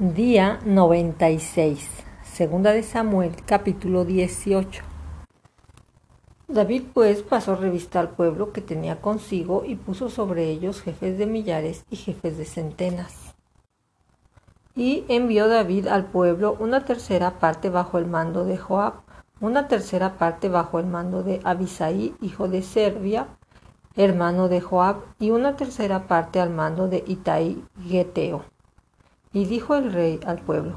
Día 96. Segunda de Samuel, capítulo 18. David pues pasó revista al pueblo que tenía consigo y puso sobre ellos jefes de millares y jefes de centenas. Y envió David al pueblo una tercera parte bajo el mando de Joab, una tercera parte bajo el mando de Abisaí, hijo de Servia, hermano de Joab, y una tercera parte al mando de Itai Geteo y dijo el rey al pueblo,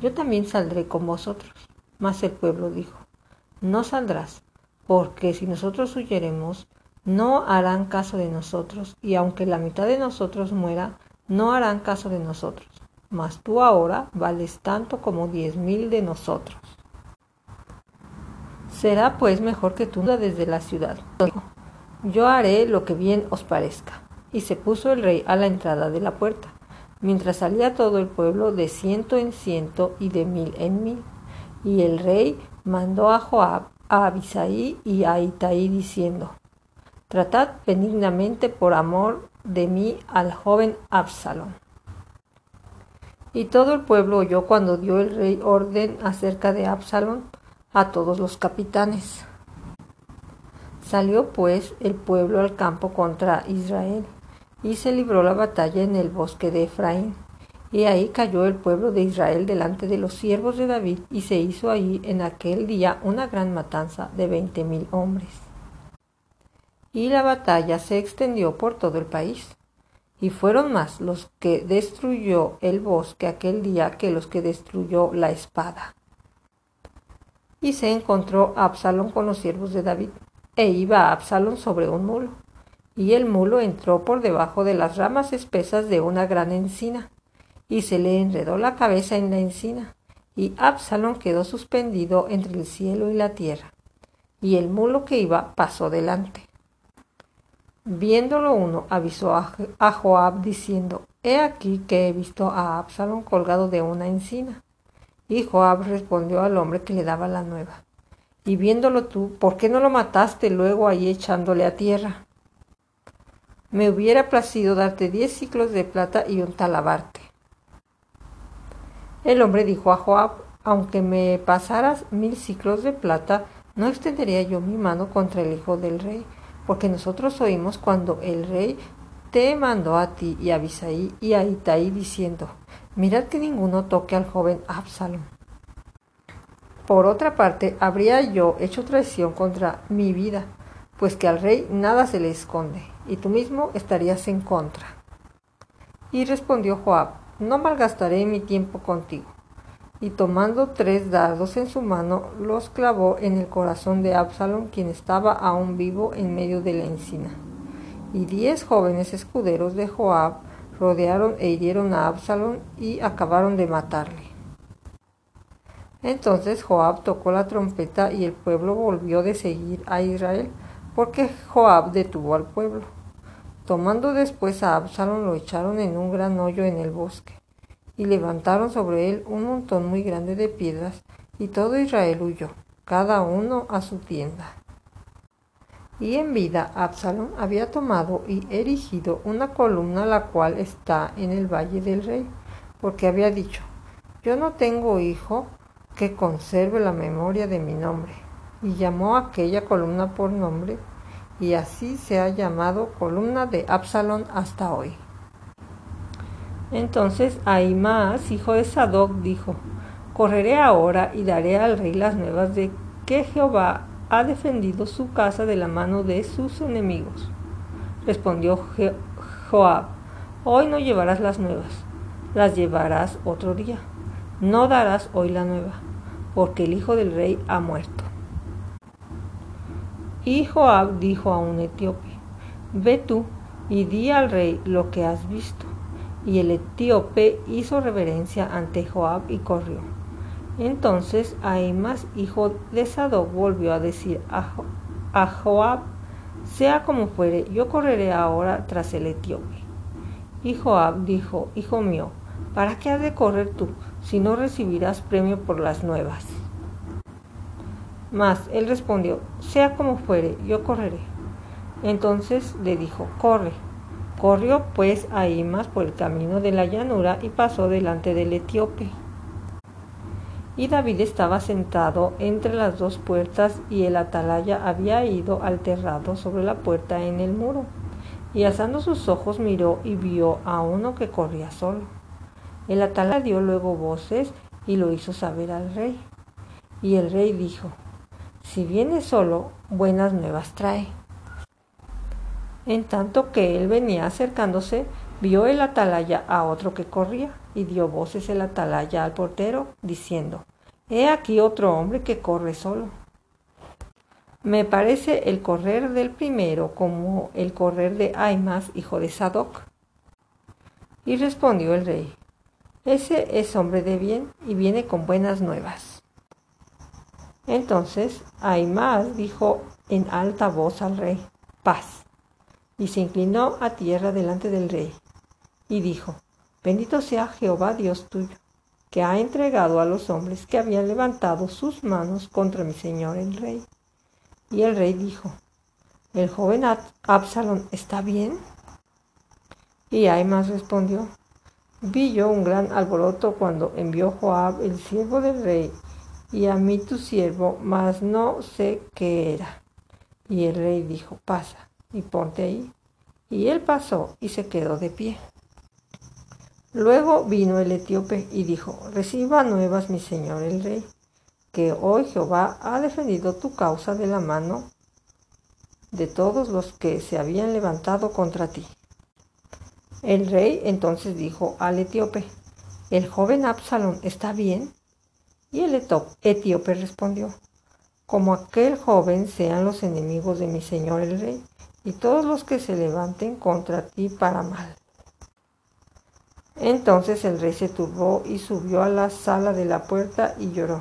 Yo también saldré con vosotros. Mas el pueblo dijo, No saldrás, porque si nosotros huyeremos, no harán caso de nosotros, y aunque la mitad de nosotros muera, no harán caso de nosotros. Mas tú ahora vales tanto como diez mil de nosotros. Será pues mejor que tú desde la ciudad. Yo haré lo que bien os parezca. Y se puso el rey a la entrada de la puerta mientras salía todo el pueblo de ciento en ciento y de mil en mil. Y el rey mandó a Joab, a Abisaí y a Itaí diciendo, Tratad benignamente por amor de mí al joven Absalón. Y todo el pueblo oyó cuando dio el rey orden acerca de Absalón a todos los capitanes. Salió pues el pueblo al campo contra Israel y se libró la batalla en el bosque de Efraín. Y ahí cayó el pueblo de Israel delante de los siervos de David, y se hizo ahí en aquel día una gran matanza de veinte mil hombres. Y la batalla se extendió por todo el país. Y fueron más los que destruyó el bosque aquel día que los que destruyó la espada. Y se encontró Absalón con los siervos de David, e iba Absalón sobre un mulo y el mulo entró por debajo de las ramas espesas de una gran encina, y se le enredó la cabeza en la encina, y Absalón quedó suspendido entre el cielo y la tierra, y el mulo que iba pasó delante. Viéndolo uno, avisó a Joab diciendo, He aquí que he visto a Absalón colgado de una encina. Y Joab respondió al hombre que le daba la nueva, Y viéndolo tú, ¿por qué no lo mataste luego ahí echándole a tierra? Me hubiera placido darte diez ciclos de plata y un talabarte. El hombre dijo a Joab, aunque me pasaras mil ciclos de plata, no extendería yo mi mano contra el hijo del rey, porque nosotros oímos cuando el rey te mandó a ti y a Bisaí y a Itaí diciendo, mirad que ninguno toque al joven Absalom. Por otra parte, habría yo hecho traición contra mi vida, pues que al rey nada se le esconde y tú mismo estarías en contra. Y respondió Joab, no malgastaré mi tiempo contigo. Y tomando tres dardos en su mano, los clavó en el corazón de Absalón, quien estaba aún vivo en medio de la encina. Y diez jóvenes escuderos de Joab rodearon e hirieron a Absalón y acabaron de matarle. Entonces Joab tocó la trompeta y el pueblo volvió de seguir a Israel, porque Joab detuvo al pueblo. Tomando después a Absalón lo echaron en un gran hoyo en el bosque, y levantaron sobre él un montón muy grande de piedras, y todo Israel huyó, cada uno a su tienda. Y en vida Absalón había tomado y erigido una columna la cual está en el valle del rey, porque había dicho, yo no tengo hijo que conserve la memoria de mi nombre, y llamó aquella columna por nombre y así se ha llamado columna de Absalón hasta hoy. Entonces Ahimaas, hijo de Sadoc, dijo, Correré ahora y daré al rey las nuevas de que Jehová ha defendido su casa de la mano de sus enemigos. Respondió Joab, Hoy no llevarás las nuevas, las llevarás otro día. No darás hoy la nueva, porque el hijo del rey ha muerto. Y Joab dijo a un etíope, Ve tú y di al rey lo que has visto. Y el etíope hizo reverencia ante Joab y corrió. Entonces Ahimas, hijo de Sadoc, volvió a decir a, Joab, sea como fuere, yo correré ahora tras el etíope. Y Joab dijo, Hijo mío, ¿para qué has de correr tú si no recibirás premio por las nuevas? Mas él respondió, sea como fuere, yo correré. Entonces le dijo, corre. Corrió pues Ahimas por el camino de la llanura y pasó delante del etíope. Y David estaba sentado entre las dos puertas y el atalaya había ido al terrado sobre la puerta en el muro. Y alzando sus ojos miró y vio a uno que corría solo. El atalaya dio luego voces y lo hizo saber al rey. Y el rey dijo, si viene solo, buenas nuevas trae. En tanto que él venía acercándose, vio el atalaya a otro que corría, y dio voces el atalaya al portero, diciendo, He aquí otro hombre que corre solo. Me parece el correr del primero como el correr de Aimas, hijo de Sadoc. Y respondió el rey, Ese es hombre de bien y viene con buenas nuevas. Entonces Aimas dijo en alta voz al rey, Paz y se inclinó a tierra delante del rey, y dijo, Bendito sea Jehová Dios tuyo, que ha entregado a los hombres que habían levantado sus manos contra mi señor el rey. Y el rey dijo, ¿El joven Absalón está bien? Y Aimas respondió, Vi yo un gran alboroto cuando envió Joab, el siervo del rey, y a mí tu siervo, mas no sé qué era. Y el rey dijo, pasa y ponte ahí. Y él pasó y se quedó de pie. Luego vino el etíope y dijo, reciba nuevas mi señor el rey, que hoy Jehová ha defendido tu causa de la mano de todos los que se habían levantado contra ti. El rey entonces dijo al etíope, ¿el joven Absalón está bien? Y el etíope respondió, como aquel joven sean los enemigos de mi señor el rey, y todos los que se levanten contra ti para mal. Entonces el rey se turbó y subió a la sala de la puerta y lloró.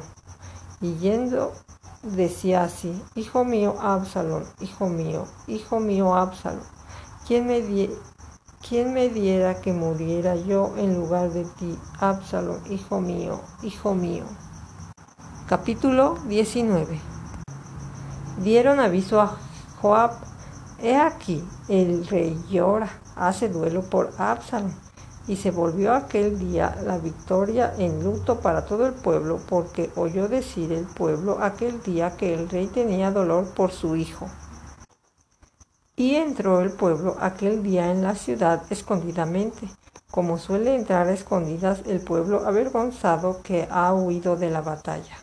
Y yendo decía así, Hijo mío Absalón, hijo mío, hijo mío Absalón, ¿quién me, ¿quién me diera que muriera yo en lugar de ti, Absalón, hijo mío, hijo mío? Capítulo 19 Dieron aviso a Joab He aquí, el rey llora, hace duelo por Absalom. Y se volvió aquel día la victoria en luto para todo el pueblo, porque oyó decir el pueblo aquel día que el rey tenía dolor por su hijo. Y entró el pueblo aquel día en la ciudad escondidamente, como suele entrar a escondidas el pueblo avergonzado que ha huido de la batalla.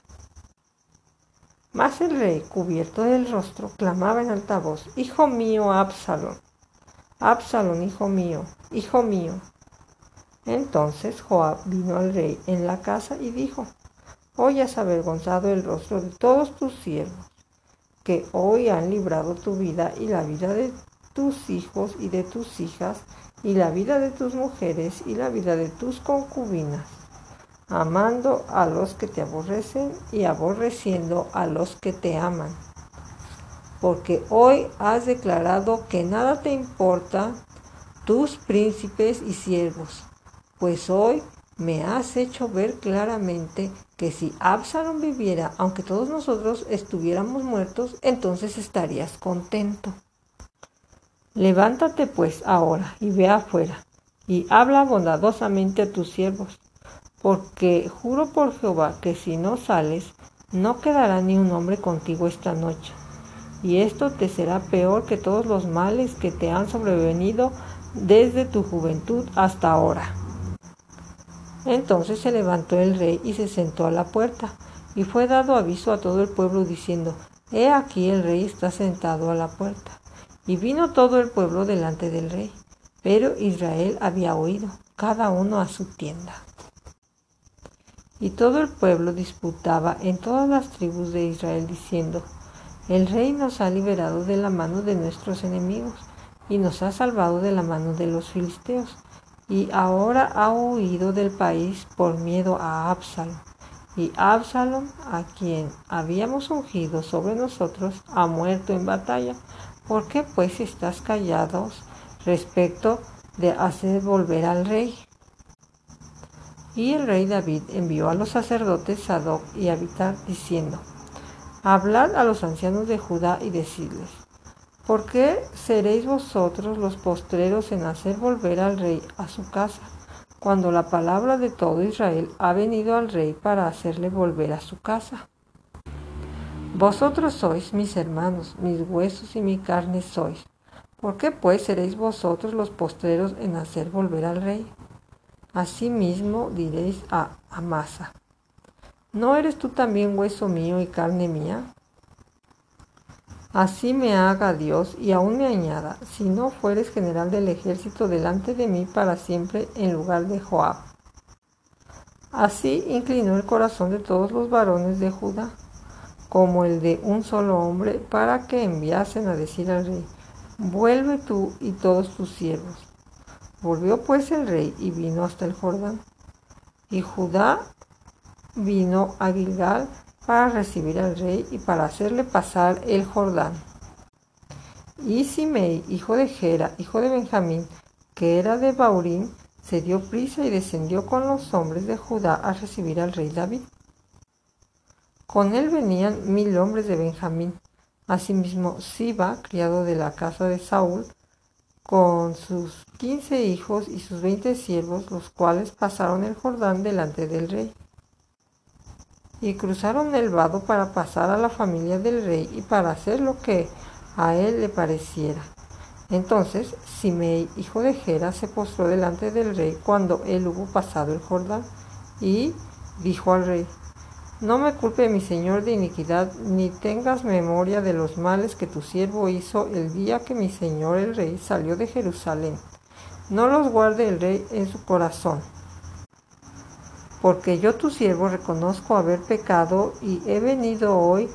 Mas el rey, cubierto del rostro, clamaba en alta voz, Hijo mío, Absalón, Absalón, hijo mío, hijo mío. Entonces Joab vino al rey en la casa y dijo, Hoy has avergonzado el rostro de todos tus siervos, que hoy han librado tu vida y la vida de tus hijos y de tus hijas, y la vida de tus mujeres y la vida de tus concubinas amando a los que te aborrecen y aborreciendo a los que te aman. Porque hoy has declarado que nada te importa tus príncipes y siervos, pues hoy me has hecho ver claramente que si Absalom viviera, aunque todos nosotros estuviéramos muertos, entonces estarías contento. Levántate pues ahora y ve afuera, y habla bondadosamente a tus siervos, porque juro por Jehová que si no sales, no quedará ni un hombre contigo esta noche. Y esto te será peor que todos los males que te han sobrevenido desde tu juventud hasta ahora. Entonces se levantó el rey y se sentó a la puerta, y fue dado aviso a todo el pueblo diciendo, He aquí el rey está sentado a la puerta. Y vino todo el pueblo delante del rey, pero Israel había oído, cada uno a su tienda. Y todo el pueblo disputaba en todas las tribus de Israel diciendo, el rey nos ha liberado de la mano de nuestros enemigos y nos ha salvado de la mano de los filisteos, y ahora ha huido del país por miedo a Absalom. Y Absalom, a quien habíamos ungido sobre nosotros, ha muerto en batalla. ¿Por qué pues estás callados respecto de hacer volver al rey? Y el rey David envió a los sacerdotes Sadoc y Abitar diciendo, Hablad a los ancianos de Judá y decidles, ¿Por qué seréis vosotros los postreros en hacer volver al rey a su casa, cuando la palabra de todo Israel ha venido al rey para hacerle volver a su casa? Vosotros sois mis hermanos, mis huesos y mi carne sois. ¿Por qué pues seréis vosotros los postreros en hacer volver al rey? Asimismo diréis a Amasa, ¿no eres tú también hueso mío y carne mía? Así me haga Dios y aún me añada, si no fueres general del ejército delante de mí para siempre en lugar de Joab. Así inclinó el corazón de todos los varones de Judá, como el de un solo hombre, para que enviasen a decir al rey, vuelve tú y todos tus siervos. Volvió pues el rey y vino hasta el Jordán. Y Judá vino a Gilgal para recibir al rey y para hacerle pasar el Jordán. Y Simei, hijo de Gera, hijo de Benjamín, que era de Baurín, se dio prisa y descendió con los hombres de Judá a recibir al rey David. Con él venían mil hombres de Benjamín, asimismo Siba, criado de la casa de Saúl, con sus quince hijos y sus veinte siervos, los cuales pasaron el Jordán delante del rey y cruzaron el vado para pasar a la familia del rey y para hacer lo que a él le pareciera. Entonces Simei, hijo de Gera, se postró delante del rey cuando él hubo pasado el Jordán y dijo al rey, no me culpe mi señor de iniquidad, ni tengas memoria de los males que tu siervo hizo el día que mi señor el rey salió de Jerusalén. No los guarde el rey en su corazón porque yo tu siervo reconozco haber pecado y he venido hoy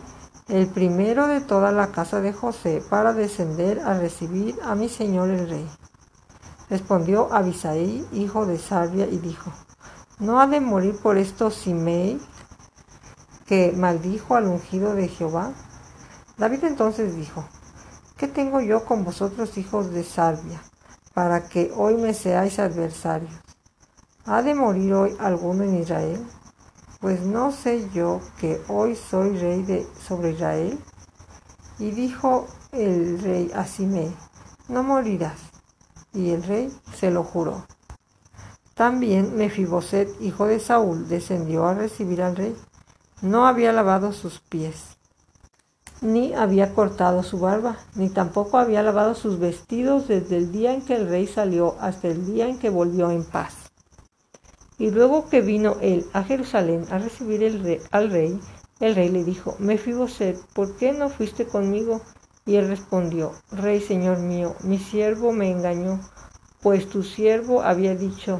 el primero de toda la casa de José para descender a recibir a mi señor el rey. Respondió Abisaí, hijo de Sarvia, y dijo, ¿no ha de morir por esto Simei, que maldijo al ungido de Jehová? David entonces dijo, ¿qué tengo yo con vosotros, hijos de Sarvia, para que hoy me seáis adversarios? ¿Ha de morir hoy alguno en Israel? Pues no sé yo que hoy soy rey de, sobre Israel. Y dijo el rey a Simei, no morirás. Y el rey se lo juró. También Mefiboset, hijo de Saúl, descendió a recibir al rey. No había lavado sus pies, ni había cortado su barba, ni tampoco había lavado sus vestidos desde el día en que el rey salió hasta el día en que volvió en paz. Y luego que vino él a Jerusalén a recibir al rey, el rey le dijo, Mefiboset, ¿por qué no fuiste conmigo? Y él respondió, Rey, señor mío, mi siervo me engañó, pues tu siervo había dicho,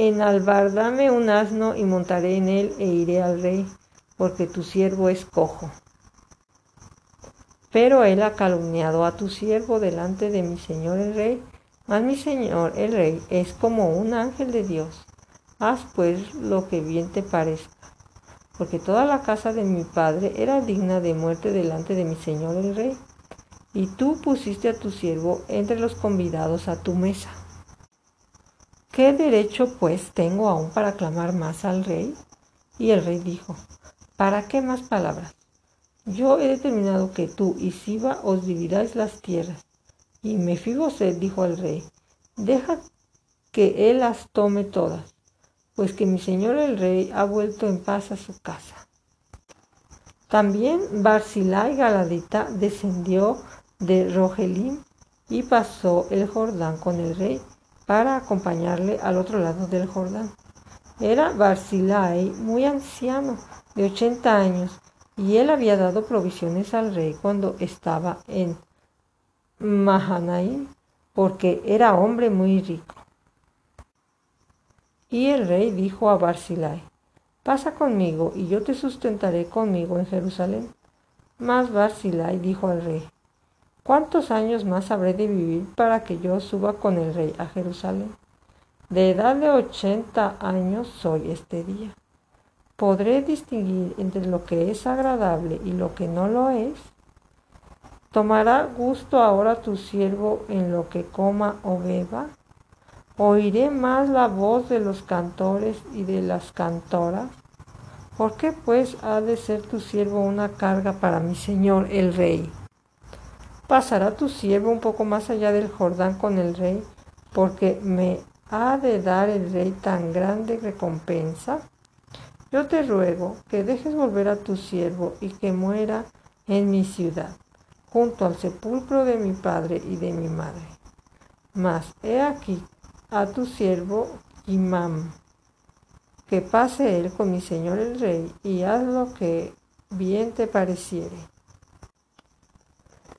Enalbardame un asno y montaré en él e iré al rey, porque tu siervo es cojo. Pero él ha calumniado a tu siervo delante de mi señor el rey, mas mi señor el rey es como un ángel de Dios Haz pues lo que bien te parezca, porque toda la casa de mi padre era digna de muerte delante de mi señor el rey, y tú pusiste a tu siervo entre los convidados a tu mesa. ¿Qué derecho pues tengo aún para clamar más al rey? Y el rey dijo, ¿para qué más palabras? Yo he determinado que tú y Siba os dividáis las tierras. Y Mefiboset dijo al rey, deja que él las tome todas pues que mi señor el rey ha vuelto en paz a su casa. También Barzillai Galadita descendió de Rogelim y pasó el Jordán con el rey para acompañarle al otro lado del Jordán. Era Barzillai muy anciano, de ochenta años, y él había dado provisiones al rey cuando estaba en Mahanaim, porque era hombre muy rico. Y el rey dijo a Barzillai, pasa conmigo y yo te sustentaré conmigo en Jerusalén. Mas Barzillai dijo al rey, ¿cuántos años más habré de vivir para que yo suba con el rey a Jerusalén? De edad de ochenta años soy este día. ¿Podré distinguir entre lo que es agradable y lo que no lo es? ¿Tomará gusto ahora tu siervo en lo que coma o beba? Oiré más la voz de los cantores y de las cantoras. ¿Por qué pues ha de ser tu siervo una carga para mi señor el rey? ¿Pasará tu siervo un poco más allá del Jordán con el rey, porque me ha de dar el rey tan grande recompensa? Yo te ruego que dejes volver a tu siervo y que muera en mi ciudad, junto al sepulcro de mi padre y de mi madre. Mas he aquí a tu siervo Imam, que pase él con mi señor el rey y haz lo que bien te pareciere.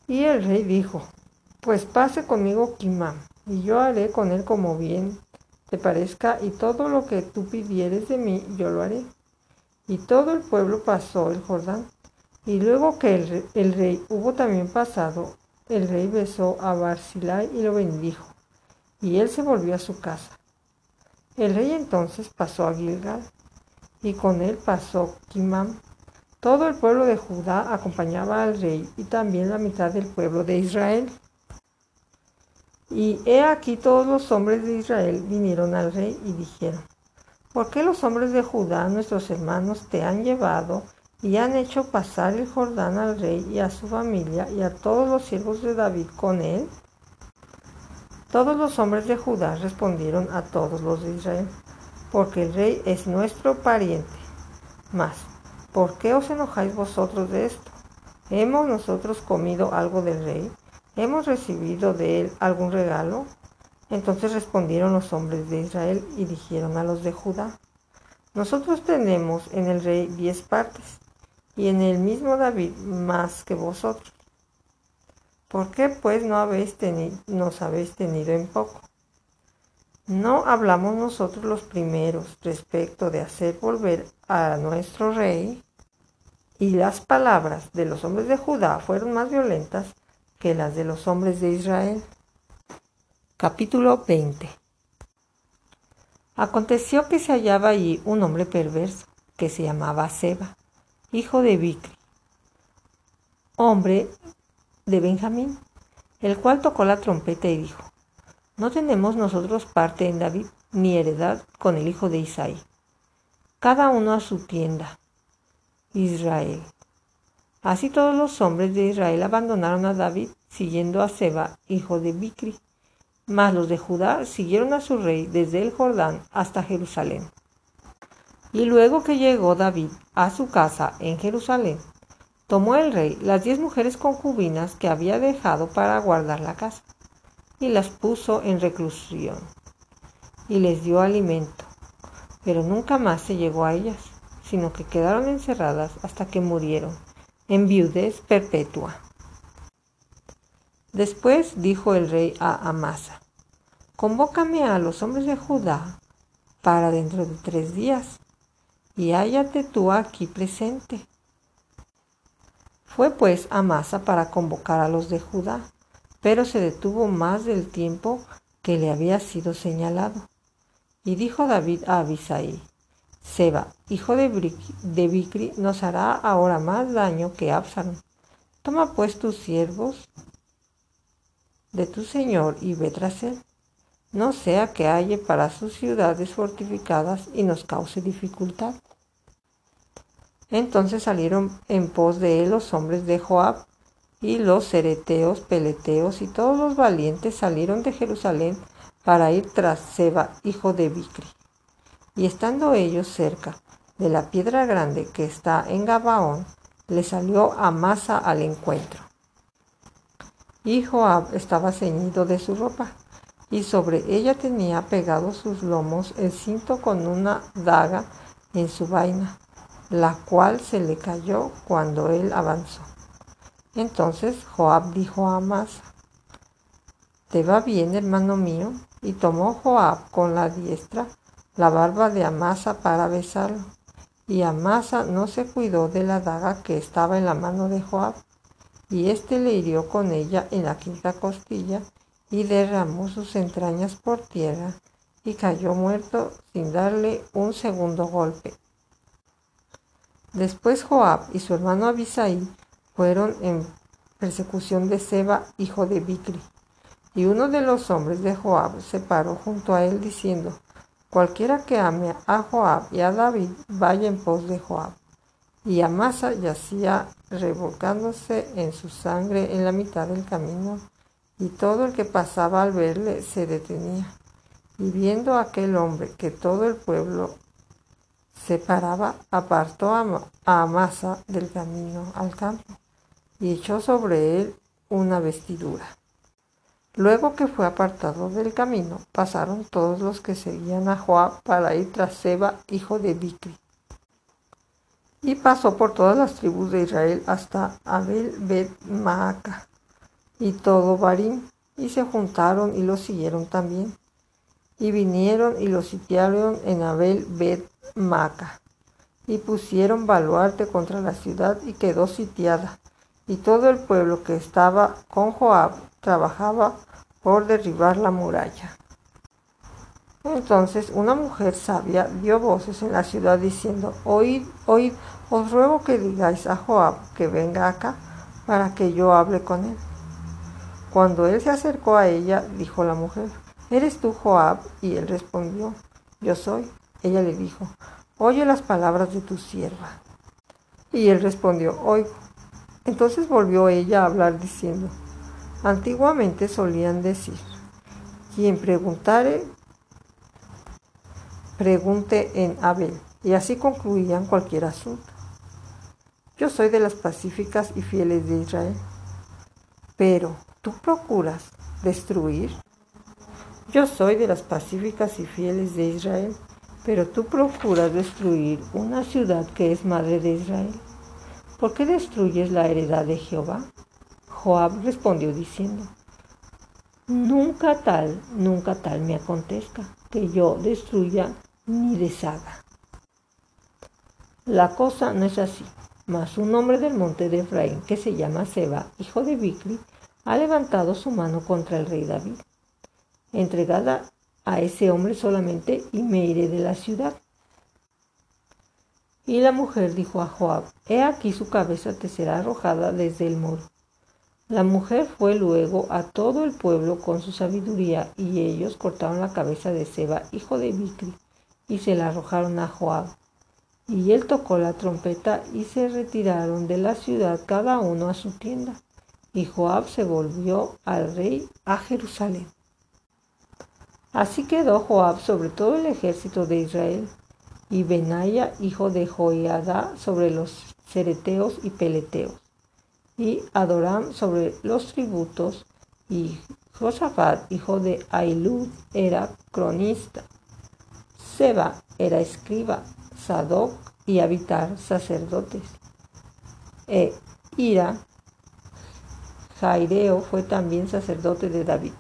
Y el rey dijo, pues pase conmigo Kimam, y yo haré con él como bien te parezca, y todo lo que tú pidieres de mí, yo lo haré. Y todo el pueblo pasó el Jordán. Y luego que el, rey hubo también pasado, el rey besó a Barzillai y lo bendijo, y él se volvió a su casa. El rey entonces pasó a Gilgal, y con él pasó Kimam, todo el pueblo de Judá acompañaba al rey y también la mitad del pueblo de Israel. Y he aquí todos los hombres de Israel vinieron al rey y dijeron, ¿por qué los hombres de Judá, nuestros hermanos, te han llevado y han hecho pasar el Jordán al rey y a su familia y a todos los siervos de David con él? Todos los hombres de Judá respondieron a todos los de Israel, porque el rey es nuestro pariente. Mas ¿Por qué os enojáis vosotros de esto? ¿Hemos nosotros comido algo del rey? ¿Hemos recibido de él algún regalo? Entonces respondieron los hombres de Israel y dijeron a los de Judá, nosotros tenemos en el rey diez partes, y en el mismo David más que vosotros. ¿Por qué pues no habéis nos habéis tenido en poco? ¿No hablamos nosotros los primeros respecto de hacer volver a nuestro rey? Y las palabras de los hombres de Judá fueron más violentas que las de los hombres de Israel. Capítulo 20 Aconteció que se hallaba allí un hombre perverso que se llamaba Seba, hijo de Bicri, hombre de Benjamín, el cual tocó la trompeta y dijo, no tenemos nosotros parte en David, ni heredad con el hijo de Isaí. Cada uno a su tienda. Israel. Así todos los hombres de Israel abandonaron a David, siguiendo a Seba, hijo de Bicri. Mas los de Judá siguieron a su rey desde el Jordán hasta Jerusalén. Y luego que llegó David a su casa en Jerusalén, tomó el rey las diez mujeres concubinas que había dejado para guardar la casa y las puso en reclusión y les dio alimento, pero nunca más se llegó a ellas, sino que quedaron encerradas hasta que murieron en viudez perpetua. Después dijo el rey a Amasa, convócame a los hombres de Judá para dentro de tres días, y hállate tú aquí presente. Fue pues Amasa para convocar a los de Judá pero se detuvo más del tiempo que le había sido señalado. Y dijo David a Abisai, Seba, hijo de, Bicri, nos hará ahora más daño que Absalom. Toma pues tus siervos de tu señor y ve tras él, no sea que halle para sus ciudades fortificadas y nos cause dificultad. Entonces salieron en pos de él los hombres de Joab y los cereteos, peleteos y todos los valientes salieron de Jerusalén para ir tras Seba, hijo de Bicri. Y estando ellos cerca de la piedra grande que está en Gabaón, le salió Amasa al encuentro. Y Joab estaba ceñido de su ropa, y sobre ella tenía pegados sus lomos el cinto con una daga en su vaina, la cual se le cayó cuando él avanzó. Entonces Joab dijo a Amasa, ¿te va bien, hermano mío? Y tomó Joab con la diestra la barba de Amasa para besarlo. Y Amasa no se cuidó de la daga que estaba en la mano de Joab, y éste le hirió con ella en la quinta costilla, y derramó sus entrañas por tierra, y cayó muerto sin darle un segundo golpe. Después Joab y su hermano Abisai fueron en persecución de Seba, hijo de Bicri. Y uno de los hombres de Joab se paró junto a él diciendo, cualquiera que ame a Joab y a David, vaya en pos de Joab. y Amasa yacía revolcándose en su sangre en la mitad del camino, y todo el que pasaba al verle se detenía. Y viendo a aquel hombre que todo el pueblo se paraba, apartó a Amasa del camino al campo y echó sobre él una vestidura. Luego que fue apartado del camino, pasaron todos los que seguían a Joab para ir tras Seba, hijo de Bicri. Y pasó por todas las tribus de Israel hasta Abel Bet Maaca y todo Barim, y se juntaron y lo siguieron también. Y vinieron y lo sitiaron en Abel Bet Maaca, y pusieron baluarte contra la ciudad y quedó sitiada y todo el pueblo que estaba con Joab trabajaba por derribar la muralla. Entonces una mujer sabia dio voces en la ciudad diciendo, Oíd, oíd, os ruego que digáis a Joab que venga acá para que yo hable con él. Cuando él se acercó a ella, dijo la mujer, ¿eres tú Joab? Y él respondió, yo soy. Ella le dijo, oye las palabras de tu sierva. Y él respondió, oigo. Entonces volvió ella a hablar diciendo, antiguamente solían decir, quien preguntare, pregunte en Abel, y así concluían cualquier asunto. Yo soy de las pacíficas y fieles de Israel, pero tú procuras destruir. Yo soy de las pacíficas y fieles de Israel, pero tú procuras destruir una ciudad que es madre de Israel. ¿por qué destruyes la heredad de Jehová? Joab respondió diciendo, Nunca tal, nunca tal me acontezca, que yo destruya ni deshaga. La cosa no es así, mas un hombre del monte de Efraín, que se llama Seba, hijo de Bicri, ha levantado su mano contra el rey David. Entregada a ese hombre solamente y me iré de la ciudad. Y la mujer dijo a Joab, He aquí su cabeza te será arrojada desde el muro. La mujer fue luego a todo el pueblo con su sabiduría, y ellos cortaron la cabeza de Seba, hijo de Bicri, y se la arrojaron a Joab. Y él tocó la trompeta y se retiraron de la ciudad cada uno a su tienda. Y Joab se volvió al rey a Jerusalén. Así quedó Joab sobre todo el ejército de Israel, y Benaya, hijo de Joiada, sobre los cereteos y peleteos, y Adoram sobre los tributos, y Josafat, hijo de Ailud, era cronista. Seba era escriba, Sadoc y Abitar sacerdotes. E Ira, Jaireo fue también sacerdote de David.